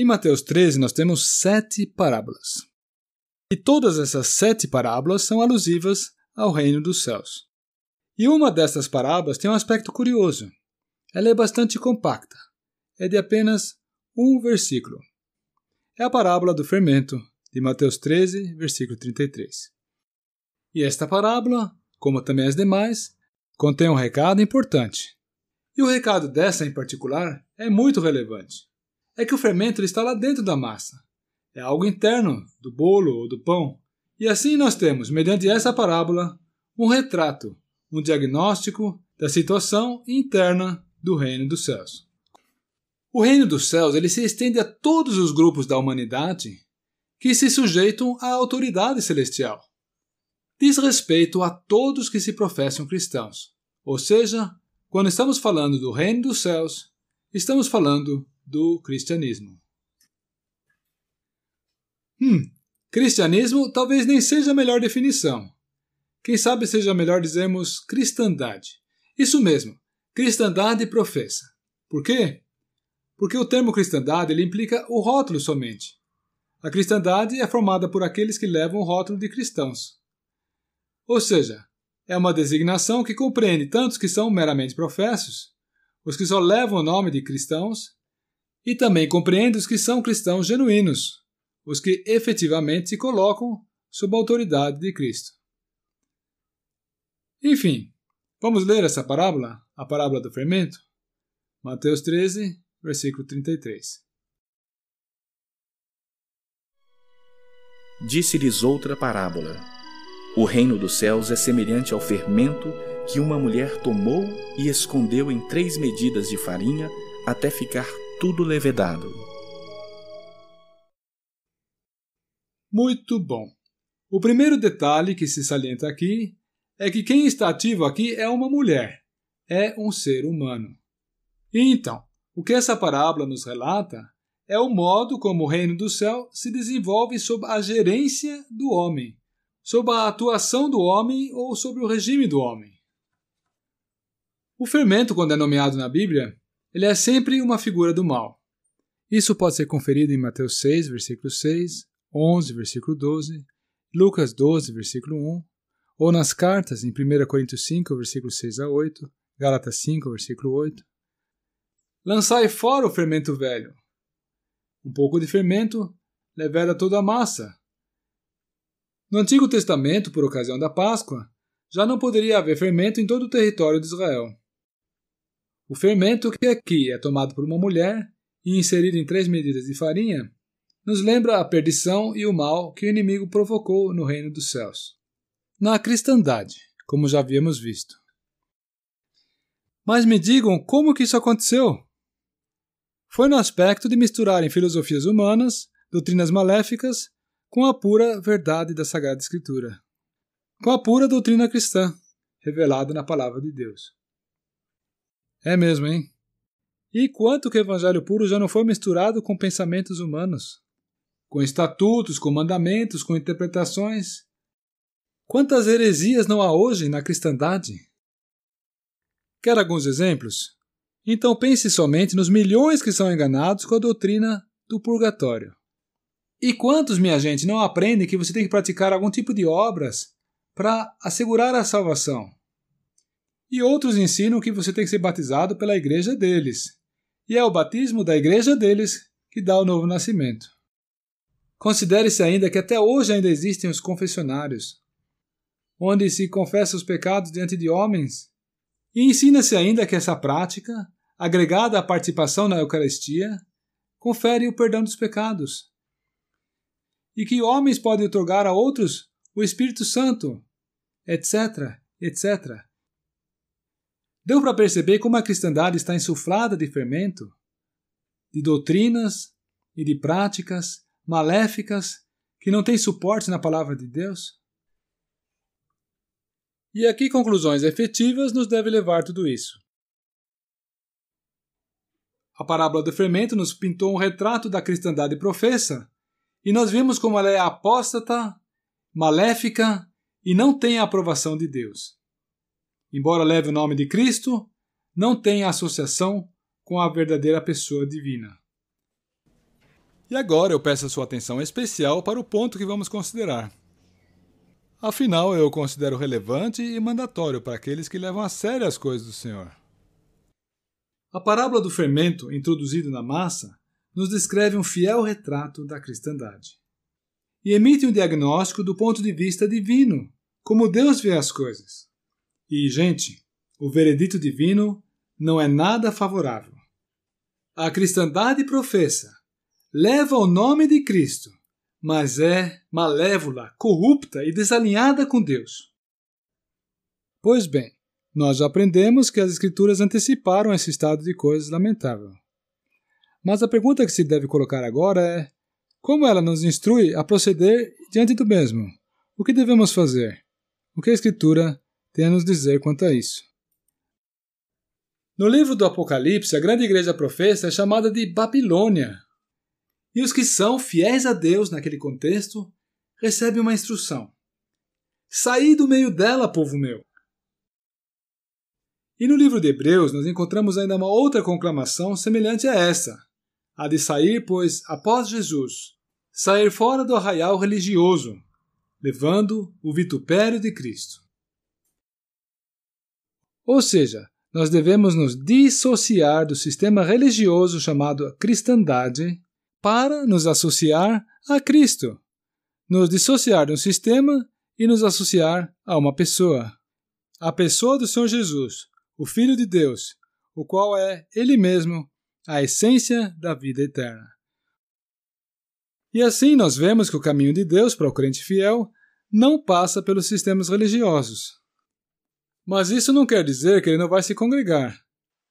Em Mateus 13, nós temos sete parábolas. E todas essas sete parábolas são alusivas ao reino dos céus. E uma dessas parábolas tem um aspecto curioso. Ela é bastante compacta. É de apenas um versículo. É a parábola do fermento, de Mateus 13, versículo 33. E esta parábola, como também as demais, contém um recado importante. E o recado dessa em particular é muito relevante é que o fermento está lá dentro da massa. É algo interno do bolo ou do pão. E assim nós temos, mediante essa parábola, um retrato, um diagnóstico da situação interna do reino dos céus. O reino dos céus ele se estende a todos os grupos da humanidade que se sujeitam à autoridade celestial. Diz respeito a todos que se professam cristãos. Ou seja, quando estamos falando do reino dos céus, estamos falando do cristianismo. Hum, cristianismo talvez nem seja a melhor definição. Quem sabe seja melhor dizermos cristandade. Isso mesmo, cristandade professa. Por quê? Porque o termo cristandade ele implica o rótulo somente. A cristandade é formada por aqueles que levam o rótulo de cristãos. Ou seja, é uma designação que compreende tanto os que são meramente professos, os que só levam o nome de cristãos, e também compreende os que são cristãos genuínos, os que efetivamente se colocam sob a autoridade de Cristo. Enfim, vamos ler essa parábola, a parábola do fermento? Mateus 13, versículo 33. Disse-lhes outra parábola: O reino dos céus é semelhante ao fermento que uma mulher tomou e escondeu em três medidas de farinha até ficar tudo levedado. Muito bom. O primeiro detalhe que se salienta aqui é que quem está ativo aqui é uma mulher, é um ser humano. Então, o que essa parábola nos relata é o modo como o reino do céu se desenvolve sob a gerência do homem, sob a atuação do homem ou sobre o regime do homem. O fermento, quando é nomeado na Bíblia, ele é sempre uma figura do mal. Isso pode ser conferido em Mateus 6, versículo 6, 11, versículo 12, Lucas 12, versículo 1, ou nas cartas em 1 Coríntios 5, versículo 6 a 8, Gálatas 5, versículo 8. Lançai fora o fermento velho. Um pouco de fermento leveda toda a massa. No Antigo Testamento, por ocasião da Páscoa, já não poderia haver fermento em todo o território de Israel. O fermento que aqui é tomado por uma mulher e inserido em três medidas de farinha nos lembra a perdição e o mal que o inimigo provocou no reino dos céus. Na cristandade, como já havíamos visto. Mas me digam como que isso aconteceu? Foi no aspecto de misturarem filosofias humanas, doutrinas maléficas, com a pura verdade da Sagrada Escritura, com a pura doutrina cristã, revelada na Palavra de Deus. É mesmo, hein? E quanto que o evangelho puro já não foi misturado com pensamentos humanos? Com estatutos, com mandamentos, com interpretações? Quantas heresias não há hoje na cristandade? Quer alguns exemplos? Então pense somente nos milhões que são enganados com a doutrina do purgatório. E quantos, minha gente, não aprendem que você tem que praticar algum tipo de obras para assegurar a salvação? E outros ensinam que você tem que ser batizado pela igreja deles. E é o batismo da igreja deles que dá o novo nascimento. Considere-se ainda que até hoje ainda existem os confessionários, onde se confessa os pecados diante de homens, e ensina-se ainda que essa prática, agregada à participação na Eucaristia, confere o perdão dos pecados. E que homens podem otorgar a outros o Espírito Santo, etc., etc., Deu para perceber como a cristandade está insuflada de fermento, de doutrinas e de práticas maléficas que não têm suporte na palavra de Deus? E a que conclusões efetivas nos deve levar tudo isso? A parábola do fermento nos pintou um retrato da cristandade professa, e nós vimos como ela é apóstata, maléfica e não tem a aprovação de Deus embora leve o nome de Cristo, não tem associação com a verdadeira pessoa divina. E agora eu peço a sua atenção especial para o ponto que vamos considerar. Afinal, eu o considero relevante e mandatório para aqueles que levam a sério as coisas do Senhor. A parábola do fermento introduzido na massa nos descreve um fiel retrato da cristandade e emite um diagnóstico do ponto de vista divino, como Deus vê as coisas. E, gente, o veredito divino não é nada favorável. A cristandade professa, leva o nome de Cristo, mas é malévola, corrupta e desalinhada com Deus. Pois bem, nós já aprendemos que as Escrituras anteciparam esse estado de coisas lamentável. Mas a pergunta que se deve colocar agora é: como ela nos instrui a proceder diante do mesmo? O que devemos fazer? O que a Escritura tem a nos dizer quanto a isso? No livro do Apocalipse, a grande igreja professa é chamada de Babilônia, e os que são fiéis a Deus naquele contexto recebem uma instrução: Saí do meio dela, povo meu. E no livro de Hebreus nós encontramos ainda uma outra conclamação semelhante a essa, a de sair, pois, após Jesus, sair fora do arraial religioso, levando o vitupério de Cristo. Ou seja, nós devemos nos dissociar do sistema religioso chamado cristandade para nos associar a Cristo, nos dissociar de um sistema e nos associar a uma pessoa. A pessoa do Senhor Jesus, o Filho de Deus, o qual é Ele mesmo a essência da vida eterna. E assim nós vemos que o caminho de Deus para o crente fiel não passa pelos sistemas religiosos. Mas isso não quer dizer que ele não vai se congregar.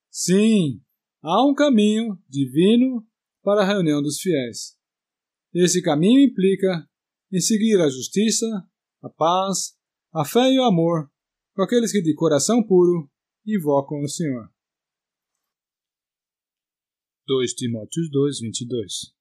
Sim, há um caminho divino para a reunião dos fiéis. Esse caminho implica em seguir a justiça, a paz, a fé e o amor com aqueles que de coração puro invocam o Senhor. 2 Timóteos 2, 22